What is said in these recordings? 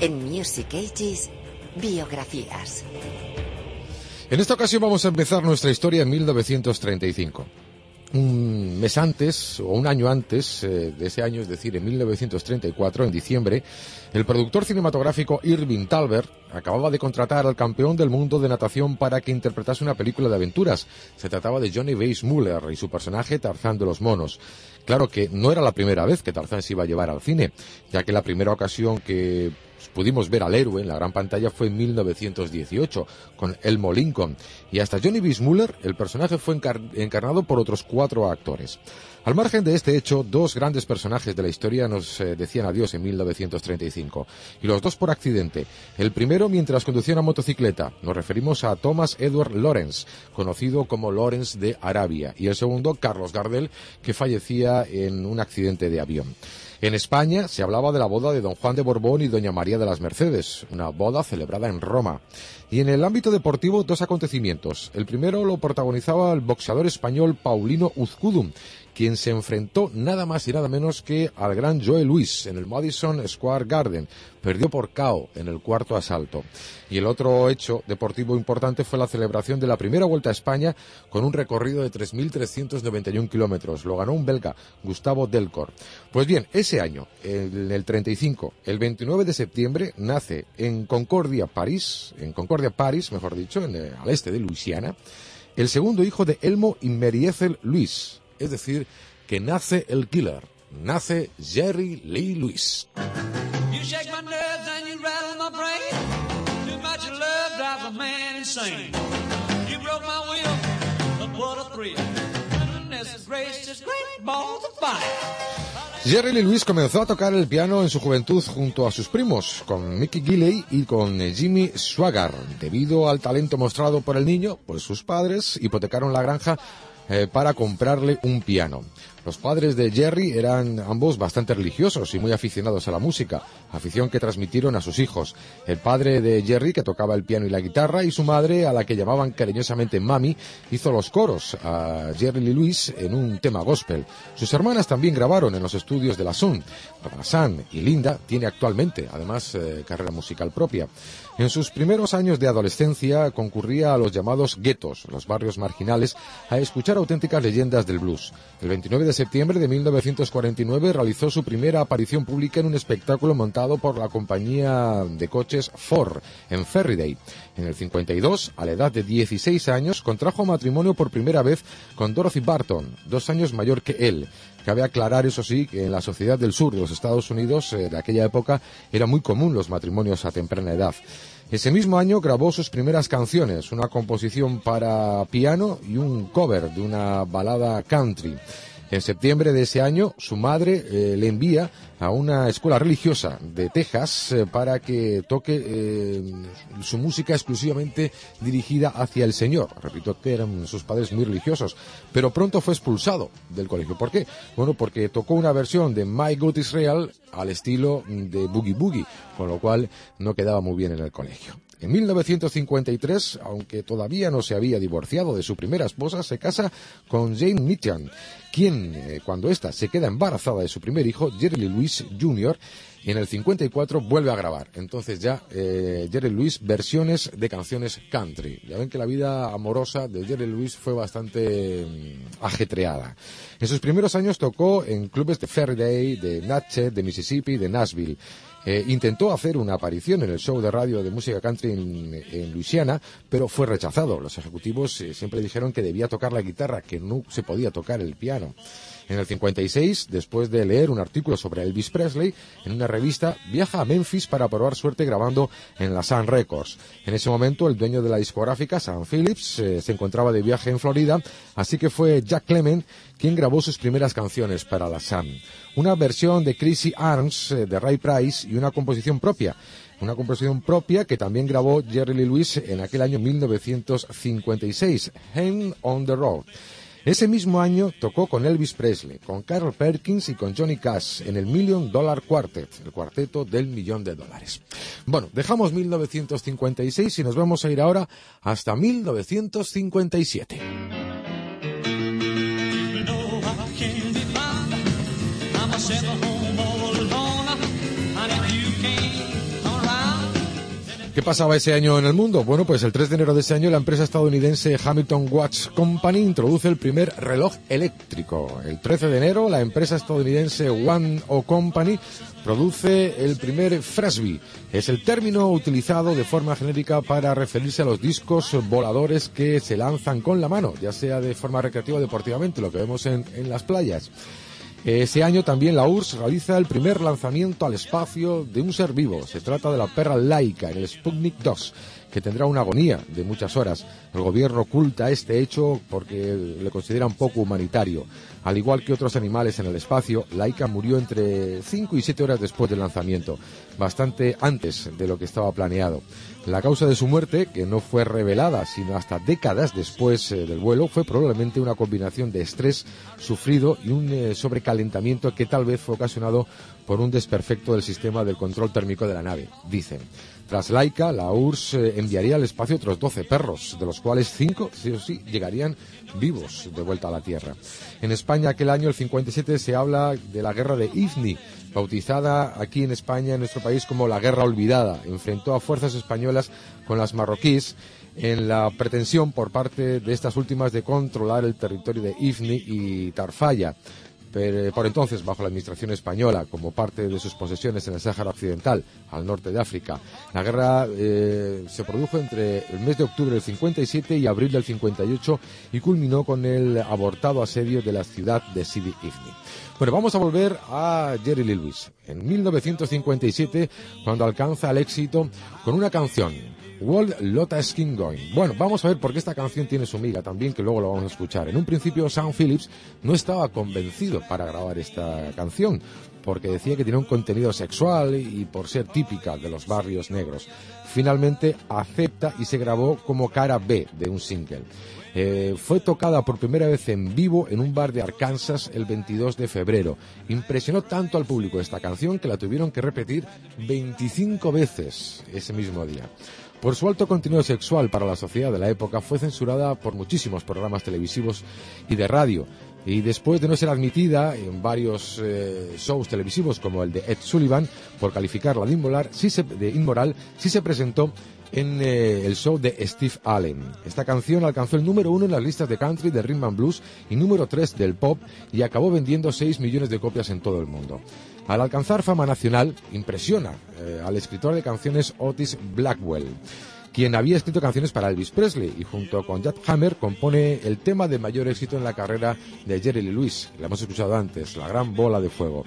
En Music Ages, biografías. En esta ocasión vamos a empezar nuestra historia en 1935. Un mes antes, o un año antes eh, de ese año, es decir, en 1934, en diciembre, el productor cinematográfico Irving Talbert acababa de contratar al campeón del mundo de natación para que interpretase una película de aventuras. Se trataba de Johnny Weissmuller y su personaje Tarzán de los Monos. Claro que no era la primera vez que Tarzán se iba a llevar al cine, ya que la primera ocasión que pudimos ver al héroe en la gran pantalla fue en 1918 con Elmo Lincoln y hasta Johnny Weissmuller el personaje fue encarnado por otros cuatro actores. Al margen de este hecho, dos grandes personajes de la historia nos eh, decían adiós en 1935, y los dos por accidente. El primero mientras conducía una motocicleta, nos referimos a Thomas Edward Lawrence, conocido como Lawrence de Arabia, y el segundo, Carlos Gardel, que fallecía en un accidente de avión. En España se hablaba de la boda de don Juan de Borbón y doña María de las Mercedes, una boda celebrada en Roma. Y en el ámbito deportivo, dos acontecimientos. El primero lo protagonizaba el boxeador español Paulino Uzcudum, quien se enfrentó nada más y nada menos que al gran Joe Luis en el Madison Square Garden. Perdió por KO en el cuarto asalto. Y el otro hecho deportivo importante fue la celebración de la primera vuelta a España con un recorrido de 3.391 kilómetros. Lo ganó un belga, Gustavo Delcor. Pues bien, ese año, en el 35, el 29 de septiembre, nace en Concordia, París, en Concordia, París, mejor dicho, en al este de Luisiana, el segundo hijo de Elmo y Meriethel Luis, es decir, que nace el killer, nace Jerry Lee Lewis. Jerry Lee Lewis comenzó a tocar el piano en su juventud junto a sus primos, con Mickey Gilley y con Jimmy Swagger. Debido al talento mostrado por el niño, pues sus padres hipotecaron la granja eh, para comprarle un piano. Los padres de Jerry eran ambos bastante religiosos y muy aficionados a la música, afición que transmitieron a sus hijos. El padre de Jerry, que tocaba el piano y la guitarra, y su madre, a la que llamaban cariñosamente Mami, hizo los coros a Jerry Lee Lewis en un tema gospel. Sus hermanas también grabaron en los estudios de la Sun. San y Linda tiene actualmente, además, eh, carrera musical propia. En sus primeros años de adolescencia concurría a los llamados guetos, los barrios marginales, a escuchar auténticas leyendas del blues. El 29 de septiembre de 1949 realizó su primera aparición pública en un espectáculo montado por la compañía de coches Ford en Ferriday. En el 52, a la edad de 16 años, contrajo matrimonio por primera vez con Dorothy Barton, dos años mayor que él. Cabe aclarar, eso sí, que en la sociedad del sur de los Estados Unidos eh, de aquella época era muy común los matrimonios a temprana edad. Ese mismo año grabó sus primeras canciones, una composición para piano y un cover de una balada country. En septiembre de ese año, su madre eh, le envía a una escuela religiosa de Texas eh, para que toque eh, su música exclusivamente dirigida hacia el Señor. Repito que eran sus padres muy religiosos, pero pronto fue expulsado del colegio. ¿Por qué? Bueno, porque tocó una versión de My God Israel al estilo de Boogie Boogie, con lo cual no quedaba muy bien en el colegio. En 1953, aunque todavía no se había divorciado de su primera esposa, se casa con Jane Mitchell, quien, eh, cuando ésta se queda embarazada de su primer hijo, Jerry Louis Jr., y en el 54 vuelve a grabar. Entonces ya eh, Jerry Lewis versiones de canciones country. Ya ven que la vida amorosa de Jerry Lewis fue bastante mm, ajetreada. En sus primeros años tocó en clubes de Faraday, de Natchez, de Mississippi, de Nashville. Eh, intentó hacer una aparición en el show de radio de música country en, Luisiana, pero fue rechazado. Los ejecutivos eh, siempre dijeron que debía tocar la guitarra, que no se podía tocar el piano. En el 56, después de leer un artículo sobre Elvis Presley en una revista, viaja a Memphis para probar suerte grabando en la Sun Records. En ese momento, el dueño de la discográfica, Sam Phillips, eh, se encontraba de viaje en Florida, así que fue Jack Clement quien grabó sus primeras canciones para la Sun. Una versión de Crazy Arms eh, de Ray Price y una composición propia una composición propia que también grabó Jerry Lee Lewis en aquel año 1956, Hand on the Road. Ese mismo año tocó con Elvis Presley, con Carl Perkins y con Johnny Cash en el Million Dollar Quartet, el cuarteto del millón de dólares. Bueno, dejamos 1956 y nos vamos a ir ahora hasta 1957. ¿Qué pasaba ese año en el mundo? Bueno, pues el 3 de enero de ese año la empresa estadounidense Hamilton Watch Company introduce el primer reloj eléctrico. El 13 de enero la empresa estadounidense One O Company produce el primer Frisbee. Es el término utilizado de forma genérica para referirse a los discos voladores que se lanzan con la mano, ya sea de forma recreativa o deportivamente, lo que vemos en, en las playas. Ese año también la URSS realiza el primer lanzamiento al espacio de un ser vivo. Se trata de la perra laica el Sputnik 2, que tendrá una agonía de muchas horas. El gobierno oculta este hecho porque le consideran poco humanitario. Al igual que otros animales en el espacio, Laika murió entre 5 y 7 horas después del lanzamiento, bastante antes de lo que estaba planeado. La causa de su muerte, que no fue revelada sino hasta décadas después eh, del vuelo, fue probablemente una combinación de estrés sufrido y un eh, sobrecalentamiento que tal vez fue ocasionado por un desperfecto del sistema del control térmico de la nave, dicen. Tras Laika, la URSS enviaría al espacio otros 12 perros, de los cuales 5, sí o sí, llegarían vivos de vuelta a la Tierra. En España, aquel año, el 57, se habla de la guerra de Ifni, bautizada aquí en España, en nuestro país, como la Guerra Olvidada. Enfrentó a fuerzas españolas con las marroquíes en la pretensión por parte de estas últimas de controlar el territorio de Ifni y Tarfaya. Pero, por entonces bajo la administración española como parte de sus posesiones en el Sáhara Occidental, al norte de África. La guerra eh, se produjo entre el mes de octubre del 57 y abril del 58 y culminó con el abortado asedio de la ciudad de Sidi Ifni. Bueno, vamos a volver a Jerry Lee Lewis. En 1957, cuando alcanza el éxito con una canción, World Lotta Skin Going. Bueno, vamos a ver por qué esta canción tiene su miga también, que luego lo vamos a escuchar. En un principio, Sam Phillips no estaba convencido para grabar esta canción, porque decía que tenía un contenido sexual y por ser típica de los barrios negros. Finalmente acepta y se grabó como cara B de un single. Eh, fue tocada por primera vez en vivo en un bar de Arkansas el 22 de febrero. Impresionó tanto al público esta canción que la tuvieron que repetir 25 veces ese mismo día. Por su alto contenido sexual para la sociedad de la época fue censurada por muchísimos programas televisivos y de radio. Y después de no ser admitida en varios eh, shows televisivos como el de Ed Sullivan por calificarla de inmoral, sí se, de inmoral, sí se presentó en eh, el show de Steve Allen. Esta canción alcanzó el número uno en las listas de country, de rhythm and blues y número tres del pop y acabó vendiendo 6 millones de copias en todo el mundo. Al alcanzar fama nacional, impresiona eh, al escritor de canciones Otis Blackwell quien había escrito canciones para Elvis Presley y junto con Jack Hammer compone el tema de mayor éxito en la carrera de Jerry Lee Lewis, la hemos escuchado antes, La Gran Bola de Fuego.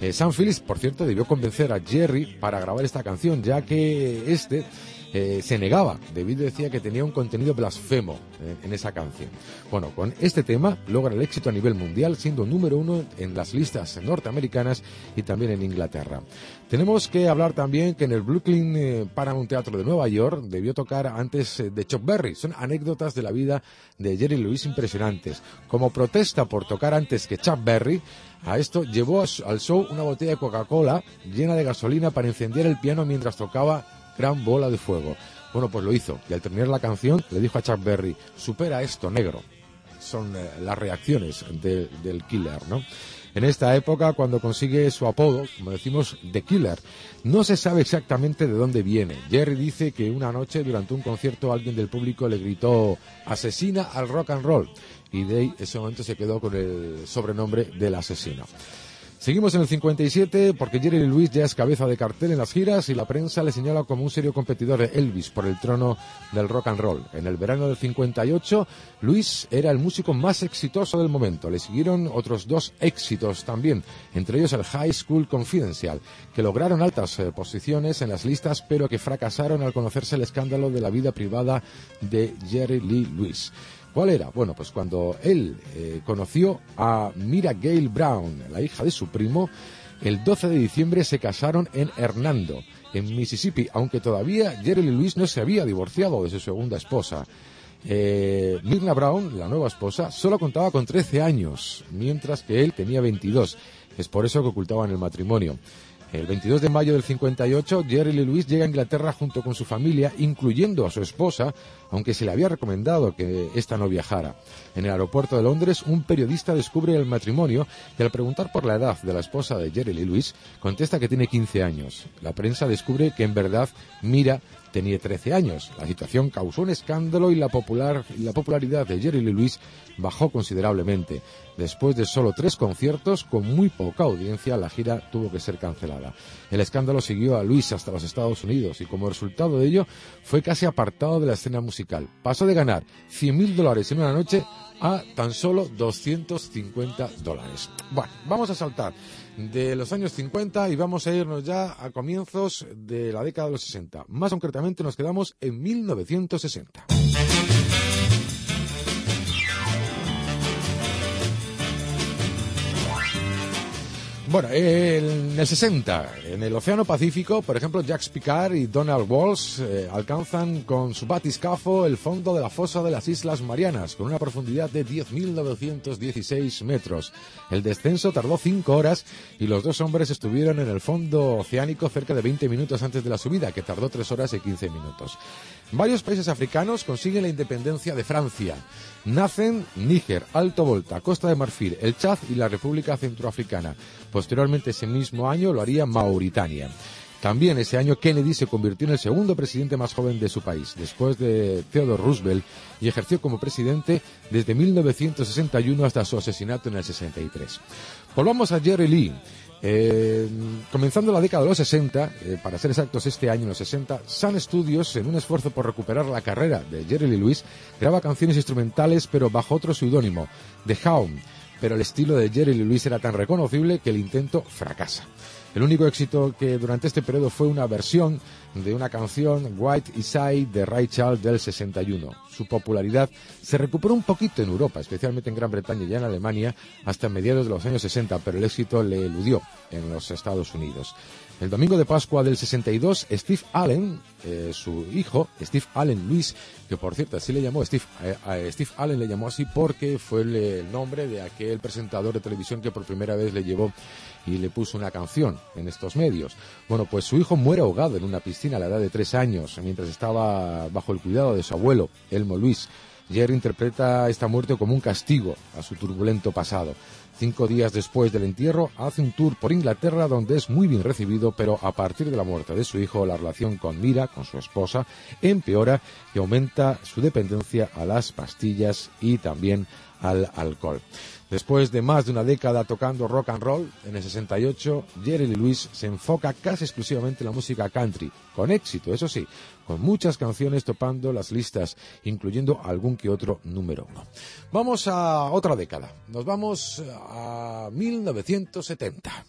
Eh, Sam Phillips, por cierto, debió convencer a Jerry para grabar esta canción, ya que este eh, se negaba. David decía que tenía un contenido blasfemo eh, en esa canción. Bueno, con este tema logra el éxito a nivel mundial, siendo número uno en las listas norteamericanas y también en Inglaterra. Tenemos que hablar también que en el Brooklyn eh, Paramount Teatro de Nueva York debió tocar antes de Chuck Berry. Son anécdotas de la vida de Jerry Lewis impresionantes. Como protesta por tocar antes que Chuck Berry, a esto llevó al show una botella de Coca-Cola llena de gasolina para encender el piano mientras tocaba gran bola de fuego. Bueno, pues lo hizo. Y al terminar la canción le dijo a Chuck Berry, supera esto, negro. Son eh, las reacciones del killer, ¿no? En esta época, cuando consigue su apodo, como decimos, The Killer, no se sabe exactamente de dónde viene. Jerry dice que una noche, durante un concierto, alguien del público le gritó, asesina al rock and roll. Y de ahí, ese momento se quedó con el sobrenombre del asesino. Seguimos en el 57 porque Jerry Lewis ya es cabeza de cartel en las giras y la prensa le señala como un serio competidor de Elvis por el trono del rock and roll. En el verano del 58, Luis era el músico más exitoso del momento. Le siguieron otros dos éxitos también, entre ellos el High School Confidential, que lograron altas eh, posiciones en las listas, pero que fracasaron al conocerse el escándalo de la vida privada de Jerry Lee Lewis. ¿Cuál era? Bueno, pues cuando él eh, conoció a Mira Gail Brown, la hija de su primo, el 12 de diciembre se casaron en Hernando, en Mississippi, aunque todavía Jerry Lee Lewis no se había divorciado de su segunda esposa. Eh, Mirna Brown, la nueva esposa, solo contaba con 13 años, mientras que él tenía 22. Es por eso que ocultaban el matrimonio. El 22 de mayo del 58, Jerry Lee Lewis llega a Inglaterra junto con su familia, incluyendo a su esposa, aunque se le había recomendado que ésta no viajara. En el aeropuerto de Londres, un periodista descubre el matrimonio y al preguntar por la edad de la esposa de Jerry Lee Lewis, contesta que tiene 15 años. La prensa descubre que en verdad Mira tenía 13 años. La situación causó un escándalo y la, popular, la popularidad de Jerry Lee Lewis bajó considerablemente. Después de solo tres conciertos, con muy poca audiencia, la gira tuvo que ser cancelada. El escándalo siguió a Luis hasta los Estados Unidos y como resultado de ello fue casi apartado de la escena musical. Pasó de ganar 100.000 dólares en una noche a tan solo 250 dólares. Bueno, vamos a saltar de los años 50 y vamos a irnos ya a comienzos de la década de los 60. Más concretamente nos quedamos en 1960. Bueno, en el 60, en el Océano Pacífico, por ejemplo, Jacques Picard y Donald Walsh eh, alcanzan con su batiscafo el fondo de la fosa de las Islas Marianas, con una profundidad de 10.916 metros. El descenso tardó cinco horas y los dos hombres estuvieron en el fondo oceánico cerca de 20 minutos antes de la subida, que tardó tres horas y 15 minutos. Varios países africanos consiguen la independencia de Francia. Nacen Níger, Alto Volta, Costa de Marfil, el Chad y la República Centroafricana. Posteriormente ese mismo año lo haría Mauritania. También ese año Kennedy se convirtió en el segundo presidente más joven de su país, después de Theodore Roosevelt, y ejerció como presidente desde 1961 hasta su asesinato en el 63. Volvamos a Jerry Lee. Eh, comenzando la década de los 60, eh, para ser exactos este año, en los 60, Sun Studios, en un esfuerzo por recuperar la carrera de Jerry Lee Lewis, graba canciones instrumentales pero bajo otro seudónimo, The Hound, pero el estilo de Jerry Lee Lewis era tan reconocible que el intento fracasa. El único éxito que durante este periodo fue una versión de una canción White Isai de Ray Charles del 61. Su popularidad se recuperó un poquito en Europa, especialmente en Gran Bretaña y en Alemania, hasta mediados de los años 60, pero el éxito le eludió en los Estados Unidos. El domingo de Pascua del 62, Steve Allen, eh, su hijo, Steve Allen Luis, que por cierto así le llamó Steve, eh, Steve Allen le llamó así porque fue el, nombre de aquel presentador de televisión que por primera vez le llevó y le puso una canción en estos medios. Bueno, pues su hijo muere ahogado en una piscina a la edad de tres años, mientras estaba bajo el cuidado de su abuelo, Elmo Luis. Jerry interpreta esta muerte como un castigo a su turbulento pasado. Cinco días después del entierro, hace un tour por Inglaterra donde es muy bien recibido, pero a partir de la muerte de su hijo, la relación con Mira, con su esposa, empeora y aumenta su dependencia a las pastillas y también al alcohol. Después de más de una década tocando rock and roll, en el 68, Jerry Lee Lewis se enfoca casi exclusivamente en la música country, con éxito, eso sí, con muchas canciones topando las listas, incluyendo algún que otro número uno. Vamos a otra década, nos vamos a 1970.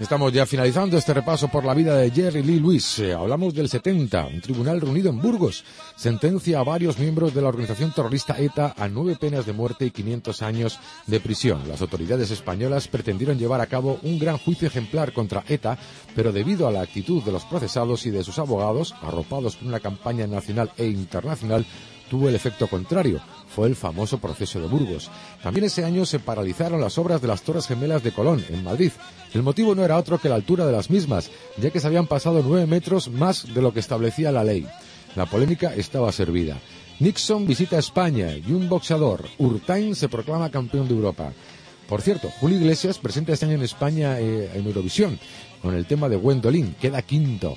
Estamos ya finalizando este repaso por la vida de Jerry Lee Lewis. Eh, hablamos del 70. Un tribunal reunido en Burgos sentencia a varios miembros de la organización terrorista ETA a nueve penas de muerte y 500 años de prisión. Las autoridades españolas pretendieron llevar a cabo un gran juicio ejemplar contra ETA, pero debido a la actitud de los procesados y de sus abogados, arropados por una campaña nacional e internacional, tuvo el efecto contrario fue el famoso proceso de Burgos. También ese año se paralizaron las obras de las Torres Gemelas de Colón, en Madrid. El motivo no era otro que la altura de las mismas, ya que se habían pasado nueve metros más de lo que establecía la ley. La polémica estaba servida. Nixon visita España y un boxeador, Urtain, se proclama campeón de Europa. Por cierto, Julio Iglesias presenta este año en España eh, en Eurovisión con el tema de Gwendolyn, queda quinto.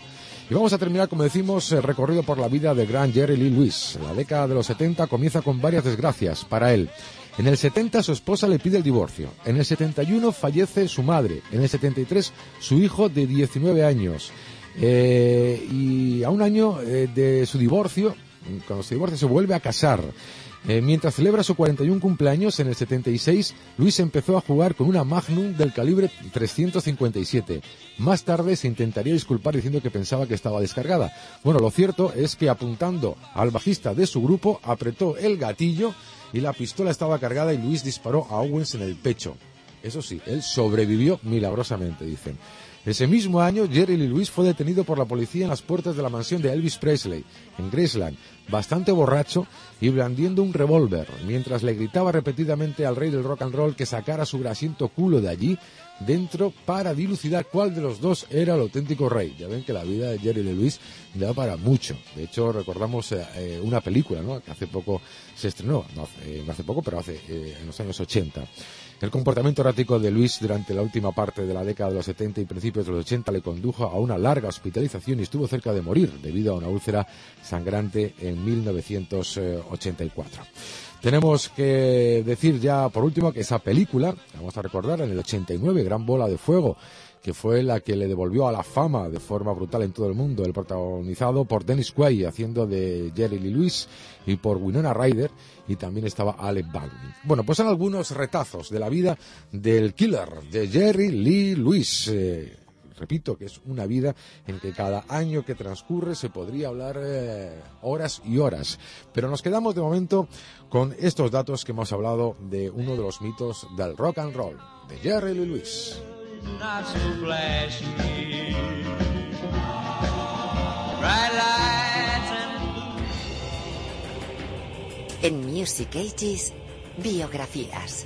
Y vamos a terminar, como decimos, el recorrido por la vida de gran Jerry Lee Lewis. La década de los 70 comienza con varias desgracias para él. En el 70 su esposa le pide el divorcio. En el 71 fallece su madre. En el 73 su hijo de 19 años. Eh, y a un año eh, de su divorcio, cuando se divorcia, se vuelve a casar. Eh, mientras celebra su 41 cumpleaños en el 76, Luis empezó a jugar con una Magnum del calibre 357. Más tarde se intentaría disculpar diciendo que pensaba que estaba descargada. Bueno, lo cierto es que apuntando al bajista de su grupo, apretó el gatillo y la pistola estaba cargada y Luis disparó a Owens en el pecho. Eso sí, él sobrevivió milagrosamente, dicen. Ese mismo año, Jerry Lee Lewis fue detenido por la policía en las puertas de la mansión de Elvis Presley, en Graceland, bastante borracho y blandiendo un revólver, mientras le gritaba repetidamente al rey del rock and roll que sacara su grasiento culo de allí dentro para dilucidar cuál de los dos era el auténtico rey. Ya ven que la vida de Jerry Lee Lewis da para mucho. De hecho, recordamos eh, eh, una película ¿no? que hace poco se estrenó, no hace, no hace poco, pero hace eh, en los años 80. El comportamiento errático de Luis durante la última parte de la década de los 70 y principios de los 80 le condujo a una larga hospitalización y estuvo cerca de morir debido a una úlcera sangrante en 1984. Tenemos que decir ya por último que esa película, vamos a recordar, en el 89, Gran Bola de Fuego, que fue la que le devolvió a la fama de forma brutal en todo el mundo, el protagonizado por Dennis Quaid haciendo de Jerry Lee Lewis y por Winona Ryder y también estaba Alec Baldwin. Bueno, pues son algunos retazos de la vida del killer de Jerry Lee Lewis. Eh, repito que es una vida en que cada año que transcurre se podría hablar eh, horas y horas. Pero nos quedamos de momento con estos datos que hemos hablado de uno de los mitos del rock and roll, de Jerry Lee Lewis. En Music Ages, biografías.